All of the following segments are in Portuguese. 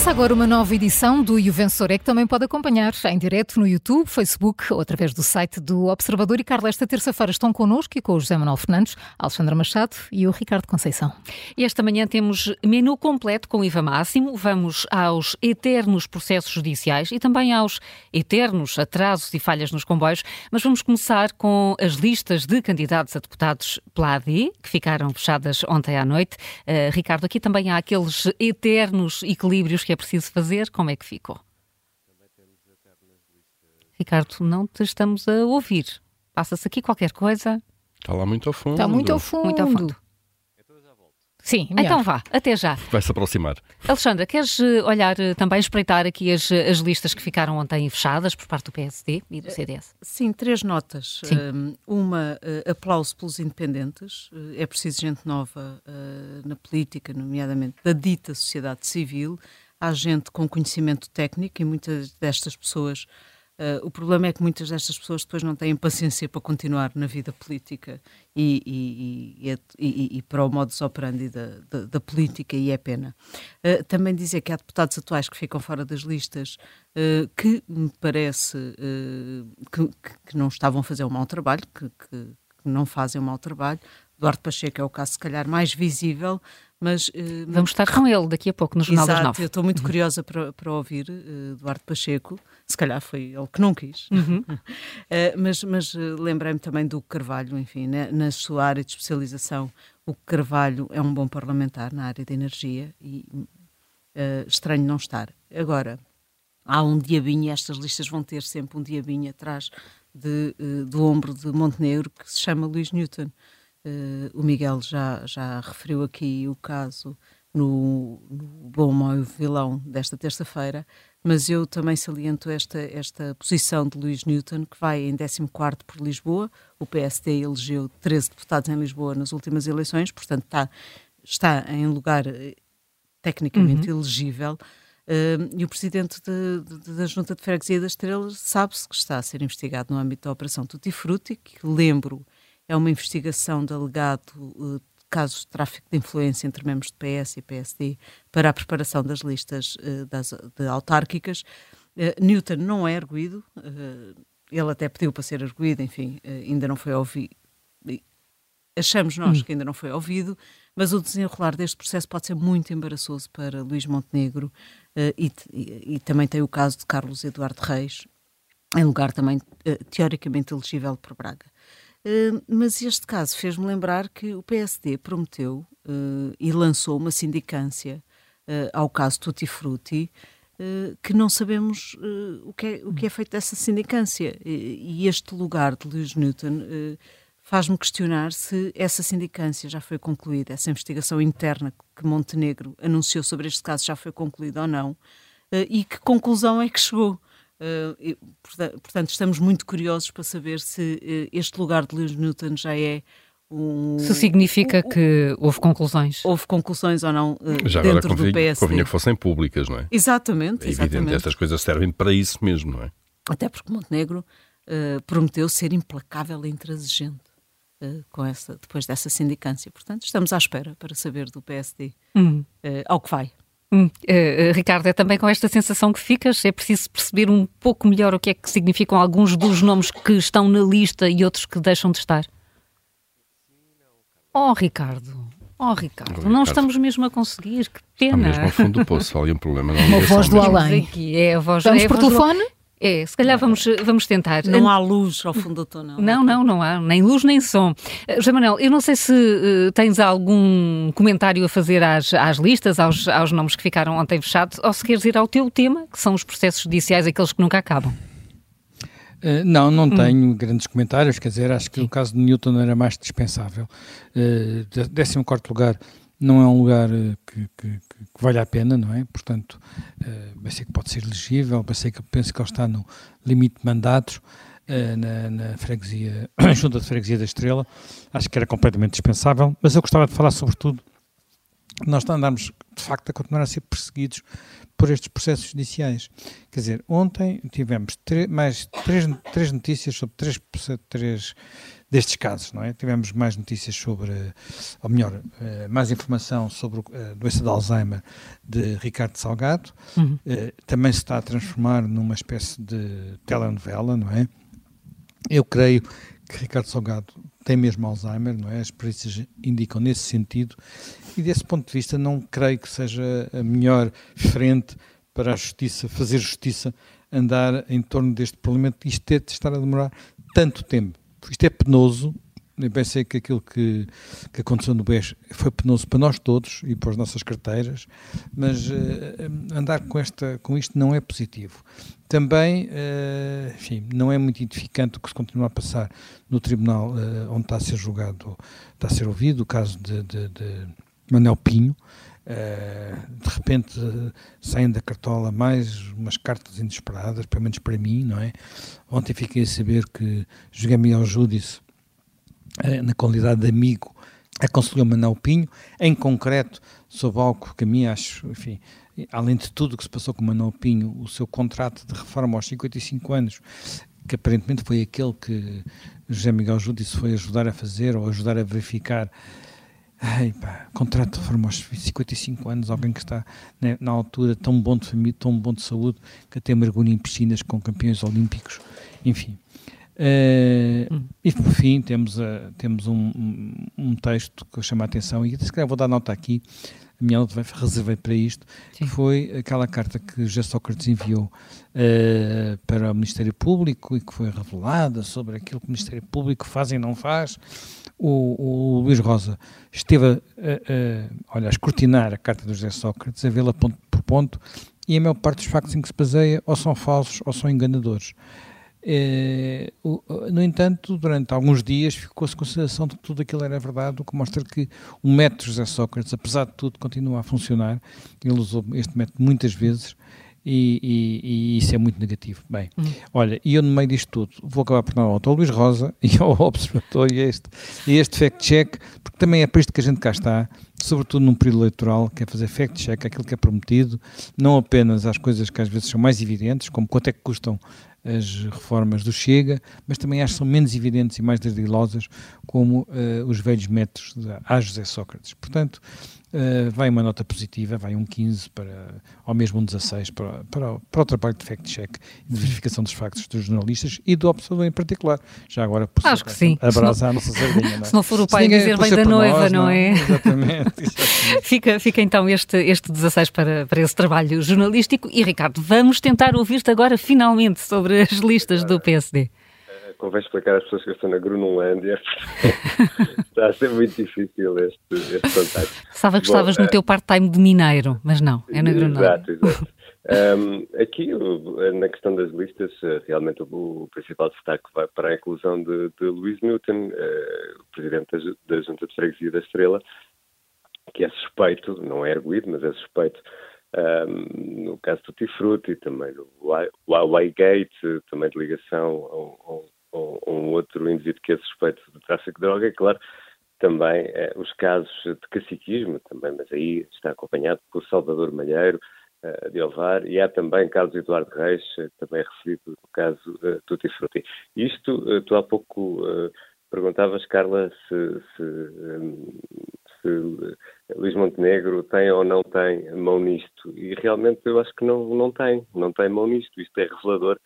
Começa agora uma nova edição do E o Vencedor é que também pode acompanhar em direto no YouTube, Facebook ou através do site do Observador. E Carla, esta terça-feira estão connosco e com o José Manuel Fernandes, Alexandra Machado e o Ricardo Conceição. E esta manhã temos menu completo com IVA máximo. Vamos aos eternos processos judiciais e também aos eternos atrasos e falhas nos comboios. Mas vamos começar com as listas de candidatos a deputados pela AD, que ficaram fechadas ontem à noite. Uh, Ricardo, aqui também há aqueles eternos equilíbrios que é preciso fazer, como é que ficou? Ricardo, não te estamos a ouvir. Passa-se aqui qualquer coisa. Está lá muito ao fundo. Está muito ao fundo. Muito ao fundo. Sim, melhor. então vá, até já. Vai se aproximar. Alexandra, queres eh, olhar eh, também, espreitar aqui as, eh, as listas que ficaram ontem fechadas por parte do PSD e do CDS? Sim, três notas. Sim. Uma, aplauso pelos independentes. É preciso gente nova na política, nomeadamente da dita sociedade civil, há gente com conhecimento técnico e muitas destas pessoas. Uh, o problema é que muitas destas pessoas depois não têm paciência para continuar na vida política e, e, e, e para o modus operandi da, da, da, política, e é pena. Uh, também dizer que há deputados atuais que ficam fora das listas uh, que me parece que, que, não estavam a fazer um mau trabalho, que, que, não fazem um mau trabalho. Eduardo Pacheco é o caso, se calhar, mais visível, mas, uh, Vamos estar com ele daqui a pouco no Jornal exato, das Nove. Eu estou muito curiosa para, para ouvir uh, Eduardo Pacheco. Se calhar foi ele que não quis. Uhum. uh, mas mas lembrei-me também do Carvalho, enfim, né, na sua área de especialização. O Carvalho é um bom parlamentar na área da energia e estranho não estar. Agora, há um diabinho, estas listas vão ter sempre um diabinho atrás de, do ombro de Montenegro que se chama Luís Newton. Uh, o Miguel já, já referiu aqui o caso no, no Bom, Mau Vilão desta terça-feira, mas eu também saliento esta, esta posição de Luís Newton, que vai em 14 por Lisboa. O PSD elegeu 13 deputados em Lisboa nas últimas eleições, portanto está, está em lugar eh, tecnicamente uhum. elegível. Uh, e o presidente de, de, da Junta de Freguesia das Estrelas sabe-se que está a ser investigado no âmbito da Operação Tutti Frutti, que lembro é uma investigação de alegado uh, casos de tráfico de influência entre membros do PS e PSD para a preparação das listas uh, das, de autárquicas. Uh, Newton não é arguído, ele até pediu para ser arguído, enfim, ainda não foi ouvido. Achamos nós hum. que ainda não foi ouvido, mas o desenrolar deste processo pode ser muito embaraçoso para Luís Montenegro e, e, e também tem o caso de Carlos Eduardo Reis, em lugar também teoricamente elegível por Braga. Uh, mas este caso fez-me lembrar que o PSD prometeu uh, e lançou uma sindicância uh, ao caso Tutti Frutti, que não sabemos o, que é, o que é feito dessa sindicância. E este lugar de Lewis Newton faz-me questionar se essa sindicância já foi concluída, essa investigação interna que Montenegro anunciou sobre este caso já foi concluída ou não, e que conclusão é que chegou. Uh, portanto, estamos muito curiosos para saber se uh, este lugar de Lewis Newton já é um. Se significa um, que houve conclusões. Houve conclusões ou não uh, já dentro agora convinha, do PSD. Convinha que fossem públicas, não é? Exatamente. É exatamente. evidente, estas coisas servem para isso mesmo, não é? Até porque Montenegro prometeu ser implacável e intransigente. com essa, depois dessa sindicância. Portanto, estamos à espera para saber do PSD hum. ao que vai. Hum, uh, Ricardo, é também com esta sensação que ficas? É preciso perceber um pouco melhor o que é que significam alguns dos nomes que estão na lista e outros que deixam de estar? Oh, Ricardo. Oh, Ricardo, Ricardo. não estamos mesmo a conseguir, que pena. Está mesmo ao fundo do poço, ali um problema. Não Uma voz do além. Aqui, é a voz, Estamos é por telefone? É, se calhar vamos, vamos tentar. Não há luz ao fundo do túnel. Não, não, não há, nem luz nem som. Uh, José Manuel, eu não sei se uh, tens algum comentário a fazer às, às listas, aos, aos nomes que ficaram ontem fechados, ou se queres ir ao teu tema, que são os processos judiciais, aqueles que nunca acabam. Uh, não, não hum. tenho grandes comentários, quer dizer, acho que Sim. o caso de Newton era mais dispensável. Uh, 14 lugar, não é um lugar eh, que, que, que vale a pena, não é? Portanto, uh, que pode ser elegível, que penso que ele está no limite de mandatos uh, na, na freguesia, junta de freguesia da Estrela, acho que era completamente dispensável, mas eu gostava de falar sobretudo nós andarmos de facto a continuar a ser perseguidos por estes processos judiciais. Quer dizer, ontem tivemos mais três, três notícias sobre três, três destes casos, não é? Tivemos mais notícias sobre, ou melhor, eh, mais informação sobre a doença de Alzheimer de Ricardo Salgado. Uhum. Eh, também se está a transformar numa espécie de telenovela, não é? Eu creio que Ricardo Salgado tem mesmo Alzheimer, não é? As perícias indicam nesse sentido e desse ponto de vista não creio que seja a melhor frente para a justiça, fazer justiça, andar em torno deste problema, isto ter de estar a demorar tanto tempo. Isto é penoso, eu pensei que aquilo que, que aconteceu no BES foi penoso para nós todos e para as nossas carteiras, mas uh, andar com, esta, com isto não é positivo. Também, uh, enfim, não é muito edificante o que se continua a passar no tribunal uh, onde está a ser julgado, está a ser ouvido o caso de, de, de Manel Pinho. De repente saem da cartola mais umas cartas inesperadas, pelo menos para mim, não é? Ontem fiquei a saber que José Miguel Júdice eh, na qualidade de amigo, aconselhou Manuel Pinho, em concreto, sobre algo que a mim acho, enfim, além de tudo o que se passou com Manuel Pinho, o seu contrato de reforma aos 55 anos, que aparentemente foi aquele que José Miguel Júdice foi ajudar a fazer ou ajudar a verificar. Ai, pá, contrato de reforma aos 55 anos, alguém que está né, na altura tão bom de família, tão bom de saúde, que até mergulha em piscinas com campeões olímpicos, enfim. Uh, E por fim temos, uh, temos um, um, um, texto que chama a atenção e se calhar vou dar nota aqui, a minha nota reservei para isto, Sim. que foi aquela carta que José Sócrates enviou uh, para o Ministério Público e que foi revelada sobre aquilo que o Ministério Público faz e não faz. O, o Luís Rosa esteve a, a, olha, a escrutinar a carta do José Sócrates, a vê-la ponto por ponto, e a maior parte dos factos em que se baseia ou são falsos ou são enganadores. É, no entanto, durante alguns dias ficou-se consideração de que tudo aquilo era verdade, o que mostra que o método José Sócrates, apesar de tudo, continua a funcionar. Ele usou este método muitas vezes e, e, e isso é muito negativo. Bem, uhum. olha, e eu no meio disto tudo vou acabar por dar nota ao Luís Rosa e ao Observatório e este, este fact-check, porque também é para isto que a gente cá está, sobretudo num período eleitoral, que é fazer fact-check aquilo que é prometido, não apenas às coisas que às vezes são mais evidentes, como quanto é que custam as reformas do Chega, mas também acho que são menos evidentes e mais desdilosas como uh, os velhos métodos de, a José Sócrates. Portanto, Uh, vai uma nota positiva, vai um 15 para, ou mesmo um 16 para, para, para o trabalho de fact-check e de verificação dos factos dos jornalistas e do observador em particular. Já agora, por Acho que sim. A nossa sardinha. Não é? Se não for o pai dizer bem da noiva, nós, não, não, é? Exatamente. exatamente. fica, fica então este, este 16 para, para esse trabalho jornalístico. E Ricardo, vamos tentar ouvir-te agora finalmente sobre as listas do PSD convém explicar às pessoas que eu estou na Grunlândia. Está a ser muito difícil este, este contacto. Pensava que Bom, estavas no teu part-time de mineiro, mas não, é na Grunlândia. Exato, exato. Um, aqui, na questão das listas, eh, realmente o, principal destaque vai para a inclusão de, de Luís Newton, uh, presidente da, da Junta de Freguesia da Estrela, que é suspeito, não é erguido, mas é suspeito um, no caso do Tifruti, também no Huawei Gate, também de ligação ao, ou, um outro indivíduo que é suspeito de tráfico de droga, e claro, também eh, os casos de caciquismo, também, mas aí está acompanhado por Salvador Malheiro, uh, de Ovar, e há também Carlos Eduardo Reis, uh, também referido no caso uh, Tutti Frutti. Isto, uh, tu há pouco perguntavas, Carla, se, se, um, se Luís Montenegro tem ou não tem mão nisto, e realmente eu acho que não, não tem, não tem mão nisto, isto é revelador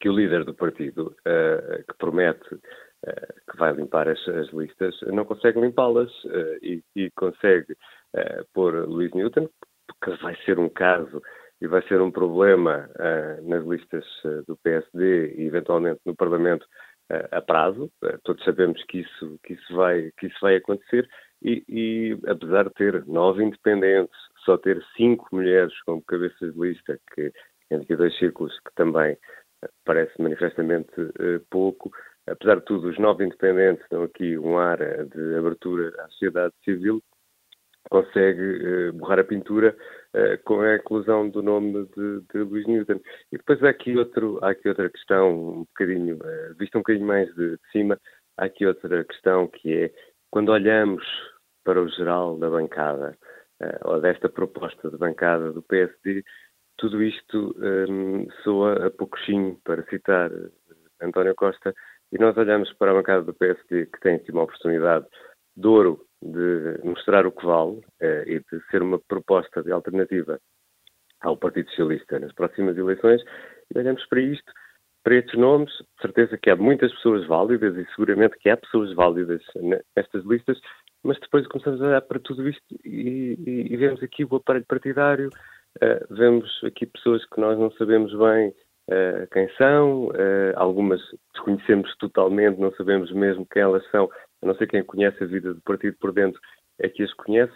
que o líder do partido, uh, que promete uh, que vai limpar as, as listas, não consegue limpá-las uh, e, e, consegue pôr Luís Newton, que vai ser um caso e vai ser um problema nas listas do PSD e eventualmente no Parlamento a prazo. todos sabemos que isso, que isso, vai, que isso vai acontecer e, e, apesar de ter nove independentes, só ter cinco mulheres como cabeças de lista, que entre dois círculos que também parece manifestamente uh, pouco. Apesar de tudo, os nove independentes dão aqui um ar de abertura à sociedade civil, consegue borrar a pintura com a inclusão do nome de, de Newton. E depois há aqui, outro, há aqui outra questão, um bocadinho, uh, vista um bocadinho mais de, de, cima, há aqui outra questão que é, quando olhamos para o geral da bancada, ou desta proposta de bancada do PSD, tudo isto um, soa a pouquinho, para citar António Costa, e nós olhamos para a bancada do PSD, que tem aqui uma oportunidade de ouro de mostrar o que vale eh, e de ser uma proposta de alternativa ao Partido Socialista nas próximas eleições, e olhamos para isto, para estes nomes, de certeza que há muitas pessoas válidas e seguramente que há pessoas válidas nestas listas, mas depois começamos a olhar para tudo isto e, e, e vemos aqui o aparelho partidário, uh, vemos aqui pessoas que nós não sabemos bem uh, quem são, uh, algumas desconhecemos totalmente, não sabemos mesmo quem elas são, a não ser quem conhece a vida do partido por dentro é que as conhece.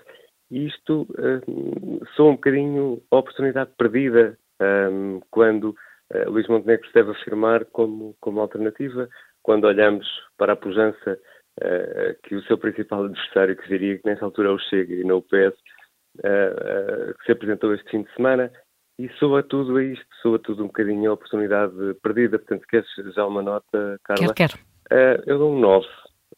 E isto uh, soa um bocadinho a oportunidade perdida um, quando uh, Luís Montenegro se deve afirmar como, como alternativa, quando olhamos para a pujança uh, que o seu principal adversário, que diria que nessa altura é o Chega e não o PS, uh, que se apresentou este fim de semana, e soa tudo a isto, soa tudo um bocadinho a oportunidade perdida. Portanto, queres já uma nota, Carla? Quero, quero. eu dou um 9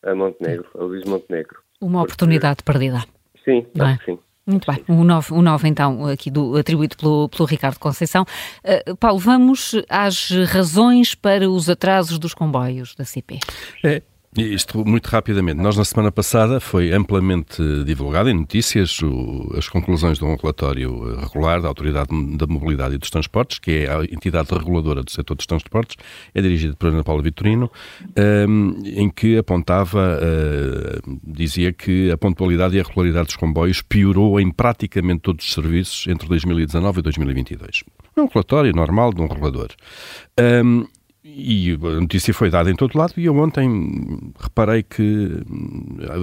a Montenegro, a Luís Montenegro. Uma oportunidade porque... perdida. Sim, é? sim. Muito bem, o 9, o 9 então, aqui do, atribuído pelo, pelo Ricardo Conceição. Uh, Paulo, vamos às razões para os atrasos dos comboios da CP. É, isto muito rapidamente. Nós, na semana passada, foi amplamente divulgado em notícias o, as conclusões de um relatório regular da Autoridade da Mobilidade e dos Transportes, que é a entidade reguladora do setor dos transportes, é dirigido por Ana Paula Vitorino, um, em que apontava, uh, dizia que a pontualidade e a regularidade dos comboios piorou em praticamente todos os serviços entre 2019 e 2022. É um relatório normal de um regulador. Um, e a notícia foi dada em todo lado e eu ontem reparei que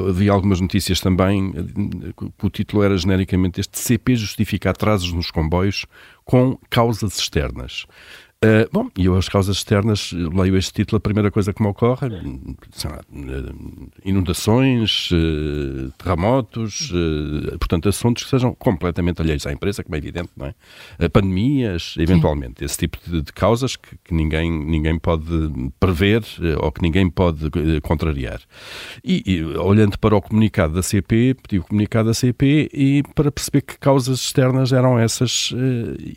havia algumas notícias também que o título era genericamente este CP justifica atrasos nos comboios com causas externas. Uh, bom, e eu as causas externas, leio este título, a primeira coisa que me ocorre, lá, inundações, uh, terremotos, uh, portanto, assuntos que sejam completamente alheios à empresa, como é evidente, não é? pandemias, eventualmente, Sim. esse tipo de, de causas que, que, ninguém, ninguém pode prever ou que ninguém pode contrariar. E, e, olhando para o comunicado da CP, pedi o comunicado da CP e para perceber que causas externas eram essas,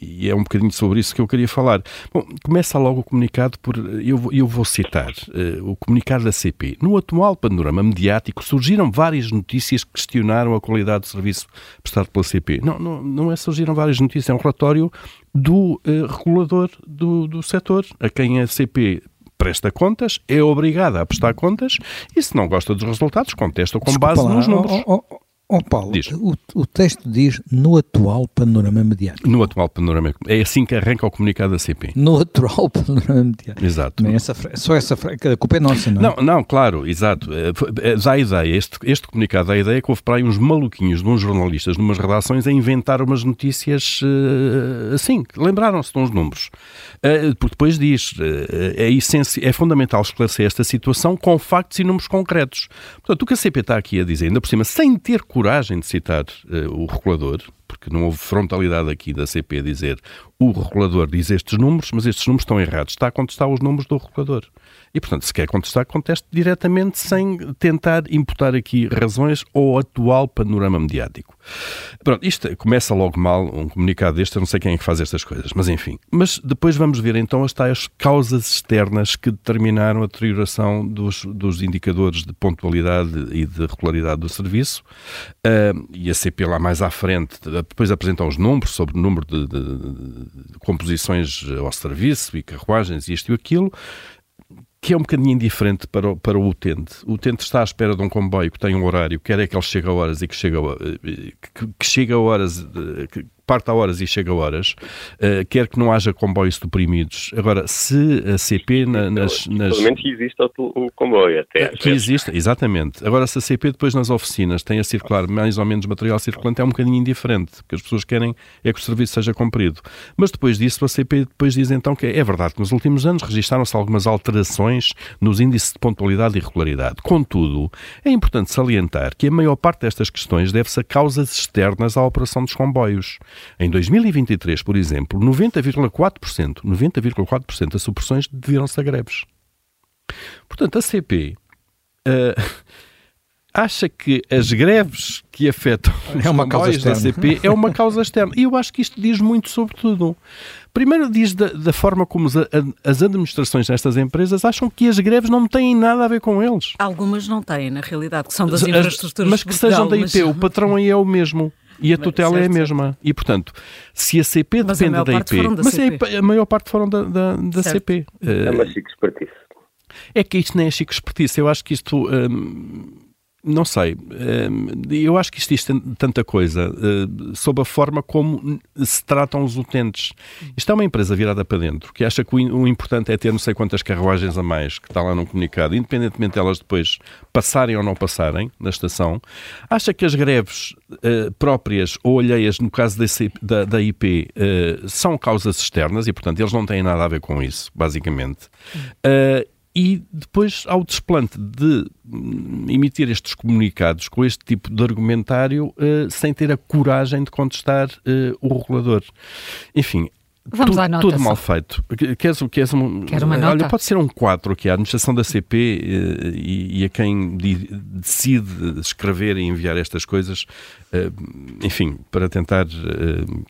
e é um bocadinho sobre isso que eu queria falar. Bom, começa logo o comunicado por. Eu, eu vou citar uh, o comunicado da CP. No atual panorama mediático surgiram várias notícias que questionaram a qualidade do serviço prestado pela CP. Não, não, não é surgiram várias notícias, é um relatório do uh, regulador do, do setor, a quem a CP presta contas, é obrigada a prestar contas e se não gosta dos resultados, contesta com Desculpa base lá, nos números. Oh, oh, oh Paulo, o, o, texto diz no atual panorama mediático. No atual panorama É assim que arranca o comunicado da CP. No atual panorama mediático. Exato. Essa, só essa a culpa é nossa, não é? Não, não claro, exato. É, é, dá a ideia, este, este comunicado dá a ideia que houve para aí uns maluquinhos de uns jornalistas, numas redações, a inventar umas notícias uh, assim, lembraram-se de uns números. Porque depois diz, é, é fundamental esclarecer esta situação com factos e números concretos. Portanto, o que a CP está aqui a dizer, ainda por cima, sem ter coragem de citar uh, o regulador, porque não houve frontalidade aqui da CP dizer o regulador diz estes números, mas estes números estão errados. Está a contestar os números do regulador. E, portanto, se quer contestar, conteste diretamente sem tentar imputar aqui razões ao atual panorama mediático. Pronto, isto começa logo mal, um comunicado deste, eu não sei quem é que faz estas coisas, mas enfim. Mas depois vamos ver então as tais causas externas que determinaram a deterioração dos, dos indicadores de pontualidade e de regularidade do serviço. Uh, e a CP lá mais à frente, depois apresentam os números sobre o número de, de, de composições ao serviço e carruagens isto e aquilo que é um bocadinho indiferente para o, para o utente. O utente está à espera de um comboio que tem um horário, quer é que ele chegue a horas e que chega, eh, que, que chega a horas, eh, parte a horas e chega a horas, uh, quer que não haja comboios suprimidos. Agora, se a CP na, nas, nas... Pelo menos que exista o, comboio até. Que exista, exatamente. Agora, se a CP depois nas oficinas tem a circular mais ou menos material circulante, é um bocadinho indiferente, porque as pessoas querem é que o serviço seja cumprido. Mas depois disso, a CP depois diz então que é, é verdade que nos últimos anos registaram-se algumas alterações nos índices de pontualidade e regularidade. Contudo, é importante salientar que a maior parte destas questões deve-se a causas externas à operação dos comboios. Em 2023, por exemplo, 90,4%, 90,4% das supressões deviam-se a greves. Portanto, a CP uh, eh, acha que as greves que afetam é uma causa da CP é uma causa externa. E eu acho que isto diz muito sobre tudo. Primeiro diz da, da forma como as, as, administrações destas empresas acham que as greves não têm nada a ver com eles. Algumas não têm, na realidade, que são das infraestruturas Mas que Portugal, sejam da IP, mas... o patrão aí é o mesmo. E a tutela é a mesma. E, portanto, se a CP mas depende a da IP... Da mas CP. a maior parte foram da, da, da CP. É uma chique expertise. É que isto nem é chique expertise. Eu acho que isto... Hum, não sei. Hum, eu acho que isto diz tanta coisa hum, sobre a forma como se tratam os utentes. Isto é uma empresa virada para dentro, que acha que o importante é ter não sei quantas carruagens a mais, que está lá no comunicado, independentemente de elas depois passarem ou não passarem na estação. Acha que as greves uh, próprias ou alheias, no caso da, IP, uh, são causas externas e, portanto, eles não têm nada a ver com isso, basicamente. E depois ao desplante de hum, emitir estes comunicados com este tipo de argumentário uh, sem ter a coragem de contestar uh, o regulador. Enfim, Vamos tu, à nota tudo mal feito. Queres, queres um, Quero uma nota. Olha, pode ser um 4 aqui, a administração da CP e, e, a quem decide escrever e enviar estas coisas, enfim, para tentar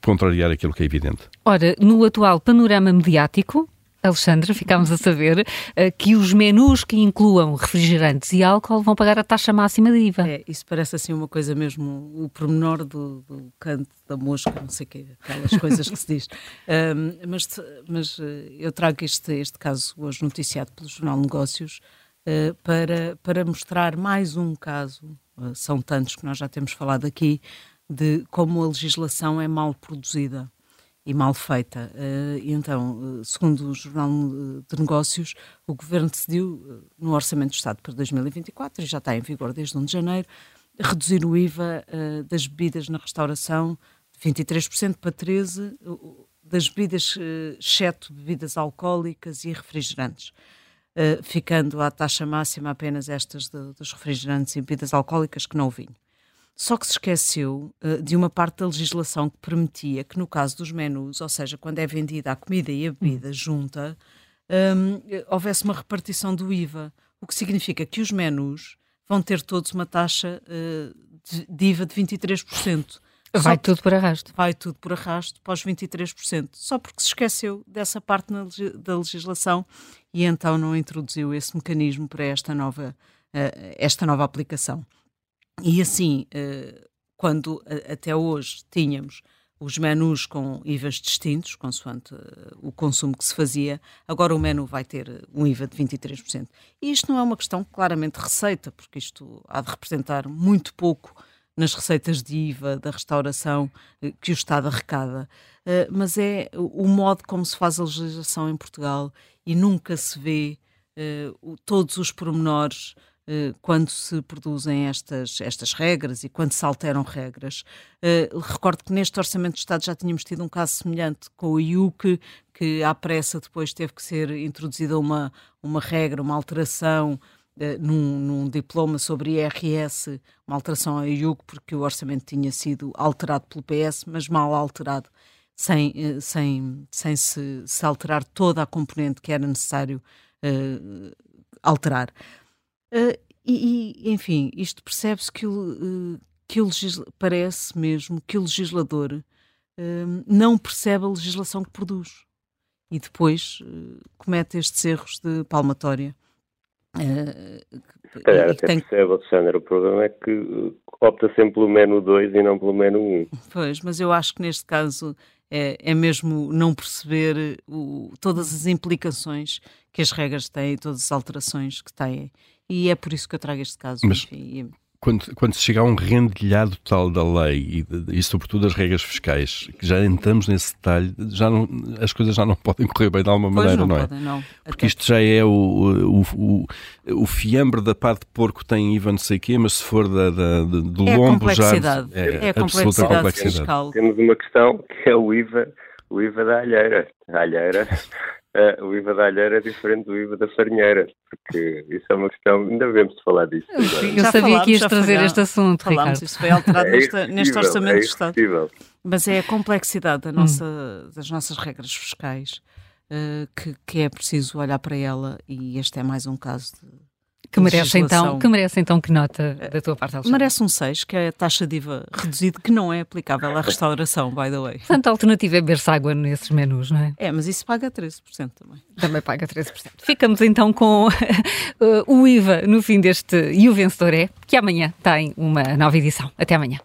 contrariar aquilo que é evidente. Ora, no atual panorama mediático, Alexandra, ficámos a saber uh, que os menus que incluam refrigerantes e álcool vão pagar a taxa máxima de IVA. É, isso parece assim uma coisa mesmo, o pormenor do, do canto da mosca, não sei o quê, aquelas coisas que se diz. Um, mas mas uh, eu trago este, este caso hoje noticiado pelo Jornal Negócios uh, para, para mostrar mais um caso, são tantos que nós já temos falado aqui, de como a legislação é mal produzida e mal feita. Uh, e então, uh, segundo o Jornal de Negócios, o Governo decidiu, no Orçamento do Estado para 2024, e já está em vigor desde 1 de janeiro, reduzir o IVA das bebidas na restauração de 23% para 13%, das bebidas, exceto bebidas alcoólicas e refrigerantes. ficando à taxa máxima apenas estas dos refrigerantes e bebidas alcoólicas que não o vinho. Só que se esqueceu uh, de uma parte da legislação que permitia que, no caso dos menus, ou seja, quando é vendida a comida e a bebida hum. junta, um, houvesse uma repartição do IVA, o que significa que os menus vão ter todos uma taxa uh, de, de, IVA de 23%. Vai tudo por arrasto. Vai tudo por arrasto para os 23%. Só porque se esqueceu dessa parte na, da legislação e então não introduziu esse mecanismo para esta nova, uh, esta nova aplicação. E assim, eh, quando até hoje tínhamos os menus com IVAs distintos, consoante eh, o consumo que se fazia, agora o menu vai ter um IVA de 23%. E isto não é uma questão claramente de receita, porque isto há de representar muito pouco nas receitas de IVA da restauração eh, que o Estado arrecada, mas é o modo como se faz a legislação em Portugal e nunca se vê todos os pormenores eh, quando se produzem estas, estas regras e quando se alteram regras. Uh, recordo que neste Orçamento de Estado já tínhamos tido um caso semelhante com o IUC, que à pressa depois teve que ser introduzida uma, uma regra, uma alteração uh, num, num, diploma sobre IRS, uma alteração ao IUC, porque o orçamento tinha sido alterado pelo PS, mas mal alterado. Sem, sem, sem se, se alterar toda a componente que era necessário alterar. Uh, e, e, enfim, isto percebe-se que, uh, que o parece mesmo que o legislador uh, não percebe a legislação que produz e depois comete estes erros de palmatória. Se calhar até tem... percebe, Alexandre, o problema é que opta sempre pelo menu 2 e não pelo menu 1. Um. Pois, mas eu acho que neste caso é, é mesmo não perceber o, todas as implicações que as regras têm, todas as alterações que têm e é por isso que eu trago este caso. Mas... Enfim, quando, quando se chega a um rendilhado total da lei e, e, sobretudo das regras fiscais, que já entramos nesse detalhe, já não, as coisas já não podem correr bem de alguma maneira, não, não, é? Podem, não. Porque Até isto já é o, o, o, o, fiambre da parte de porco tem IVA não sei o quê, mas se for da, da, do é lombo já é, é a complexidade, complexidade fiscal. Temos uma questão que é o IVA, o IVA da alheira. A alheira uh, o IVA da alheira é diferente do IVA da farinheira, porque isso é uma questão, ainda devemos falar disso. Eu, eu sabia que ias trazer este assunto, falámos, Ricardo. Isso foi alterado é neste, neste Orçamento é do Estado. Mas é a complexidade da nossa, hum. das nossas regras fiscais uh, que, que, é preciso olhar para ela e este é mais um caso de, Que merece, então, que merece então que nota da tua parte, Alexandre? Merece um 6, que é a taxa de IVA reduzida, que não é aplicável à restauração, by the way. Portanto, a alternativa é beber-se água nesses menus, não é? É, mas isso paga 13% também. Também paga 13%. Ficamos então com o IVA no fim deste E o Vencedor é, que amanhã tem uma nova edição. Até amanhã.